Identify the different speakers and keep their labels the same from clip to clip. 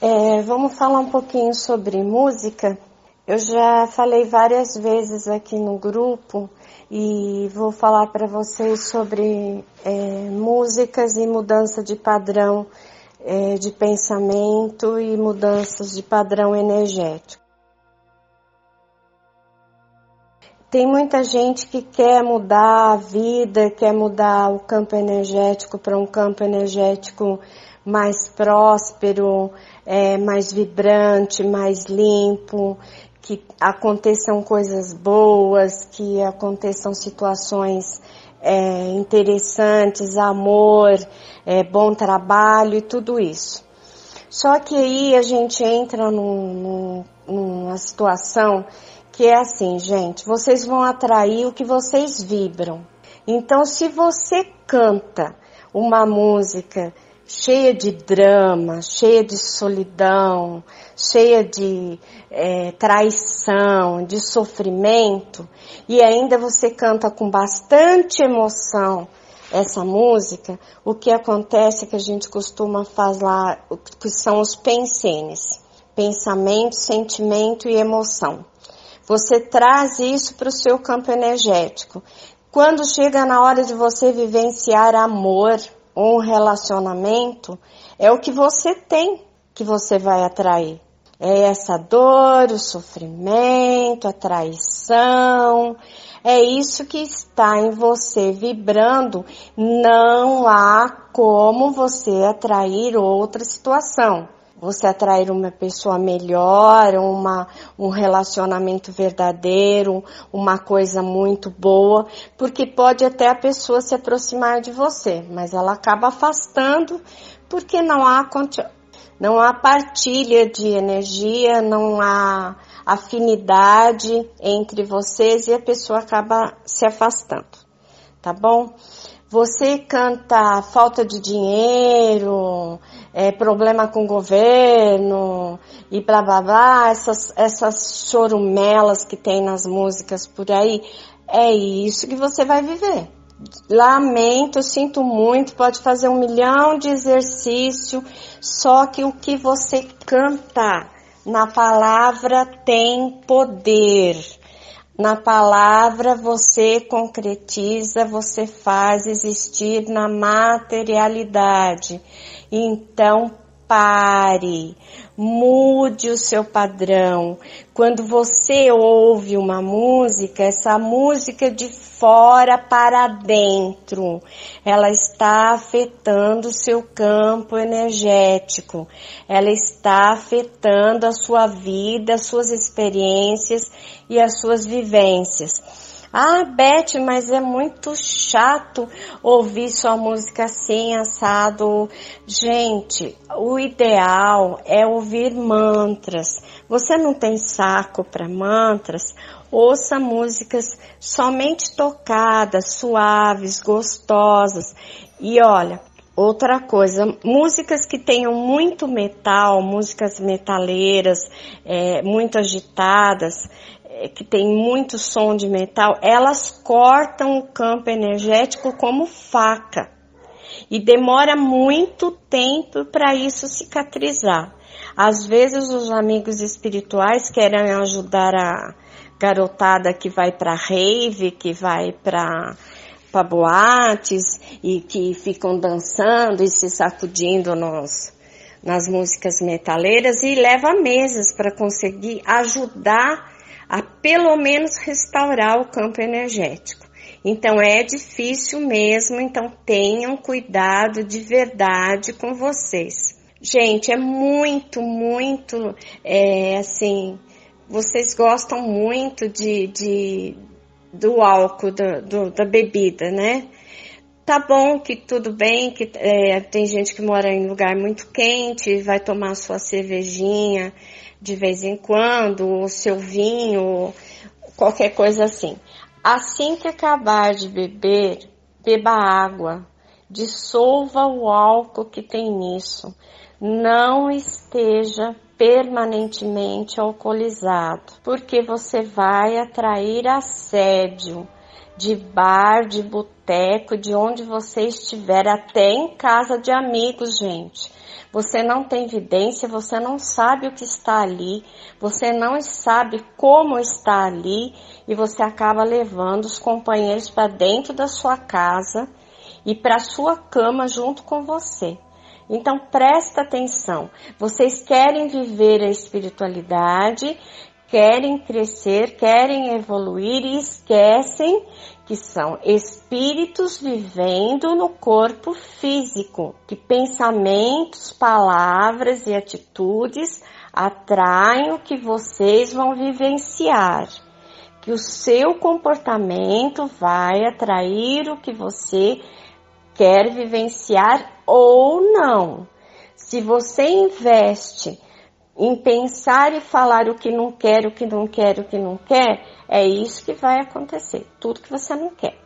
Speaker 1: É, vamos falar um pouquinho sobre música. Eu já falei várias vezes aqui no grupo e vou falar para vocês sobre é, músicas e mudança de padrão é, de pensamento e mudanças de padrão energético. Tem muita gente que quer mudar a vida, quer mudar o campo energético para um campo energético mais próspero, é, mais vibrante, mais limpo, que aconteçam coisas boas, que aconteçam situações é, interessantes, amor, é, bom trabalho e tudo isso. Só que aí a gente entra num, num, numa situação que é assim, gente, vocês vão atrair o que vocês vibram. Então, se você canta uma música cheia de drama, cheia de solidão, cheia de é, traição, de sofrimento, e ainda você canta com bastante emoção essa música, o que acontece é que a gente costuma falar, que são os pensenes, pensamento, sentimento e emoção. Você traz isso para o seu campo energético. Quando chega na hora de você vivenciar amor, um relacionamento, é o que você tem que você vai atrair. É essa dor, o sofrimento, a traição. É isso que está em você vibrando. Não há como você atrair outra situação você atrair uma pessoa melhor, uma, um relacionamento verdadeiro, uma coisa muito boa, porque pode até a pessoa se aproximar de você, mas ela acaba afastando porque não há não há partilha de energia, não há afinidade entre vocês e a pessoa acaba se afastando, tá bom? Você canta falta de dinheiro, é, problema com o governo e blá blá blá, essas, essas chorumelas que tem nas músicas por aí, é isso que você vai viver. Lamento, sinto muito, pode fazer um milhão de exercício, só que o que você canta na palavra tem poder. Na palavra você concretiza, você faz existir na materialidade. Então pare, mude o seu padrão. Quando você ouve uma música, essa música de fora para dentro, ela está afetando o seu campo energético, ela está afetando a sua vida, as suas experiências e as suas vivências. Ah, Beth, mas é muito chato ouvir sua música assim, assado. Gente, o ideal é ouvir mantras. Você não tem saco para mantras? Ouça músicas somente tocadas, suaves, gostosas. E olha, Outra coisa, músicas que tenham muito metal, músicas metaleiras, é, muito agitadas, que tem muito som de metal, elas cortam o campo energético como faca. E demora muito tempo para isso cicatrizar. Às vezes os amigos espirituais querem ajudar a garotada que vai para rave, que vai para boates e que ficam dançando e se sacudindo nos, nas músicas metaleiras e leva meses para conseguir ajudar a pelo menos restaurar o campo energético. Então é difícil mesmo, então tenham cuidado de verdade com vocês. Gente, é muito, muito, é, assim, vocês gostam muito de, de do álcool, do, do, da bebida, né? Tá bom que tudo bem, que é, tem gente que mora em lugar muito quente, vai tomar sua cervejinha, de vez em quando, o seu vinho, qualquer coisa assim. Assim que acabar de beber, beba água, dissolva o álcool que tem nisso. Não esteja permanentemente alcoolizado, porque você vai atrair assédio. De bar, de boteco, de onde você estiver, até em casa de amigos, gente. Você não tem evidência, você não sabe o que está ali, você não sabe como está ali e você acaba levando os companheiros para dentro da sua casa e para sua cama junto com você. Então presta atenção. Vocês querem viver a espiritualidade, querem crescer, querem evoluir e esquecem que são espíritos vivendo no corpo físico, que pensamentos, palavras e atitudes atraem o que vocês vão vivenciar, que o seu comportamento vai atrair o que você quer vivenciar ou não. Se você investe em pensar e falar o que não quer, o que não quer, o que não quer, é isso que vai acontecer. Tudo que você não quer.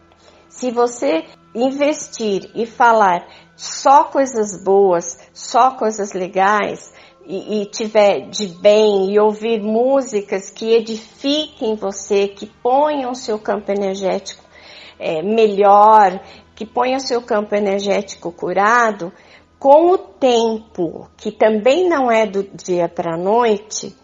Speaker 1: Se você investir e falar só coisas boas, só coisas legais, e, e tiver de bem e ouvir músicas que edifiquem você, que ponham o seu campo energético é, melhor, que ponham o seu campo energético curado, com o tempo, que também não é do dia para a noite,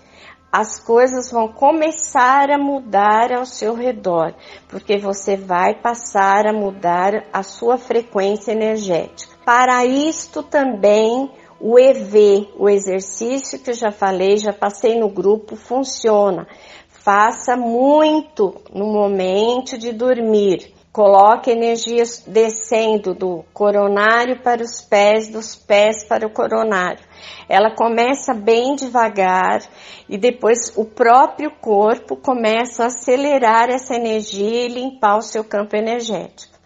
Speaker 1: as coisas vão começar a mudar ao seu redor, porque você vai passar a mudar a sua frequência energética. Para isto também o EV, o exercício que eu já falei, já passei no grupo, funciona. Faça muito no momento de dormir. Coloque energias descendo do coronário para os pés, dos pés para o coronário. Ela começa bem devagar e depois o próprio corpo começa a acelerar essa energia e limpar o seu campo energético.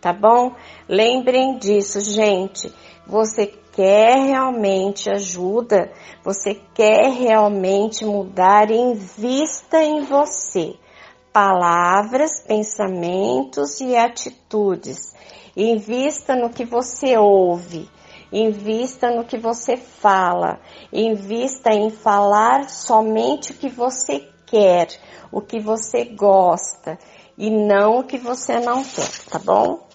Speaker 1: Tá bom? Lembrem disso, gente. Você quer realmente ajuda, você quer realmente mudar, invista em você palavras, pensamentos e atitudes. Invista no que você ouve, invista no que você fala, invista em falar somente o que você quer, o que você gosta e não o que você não quer, tá bom?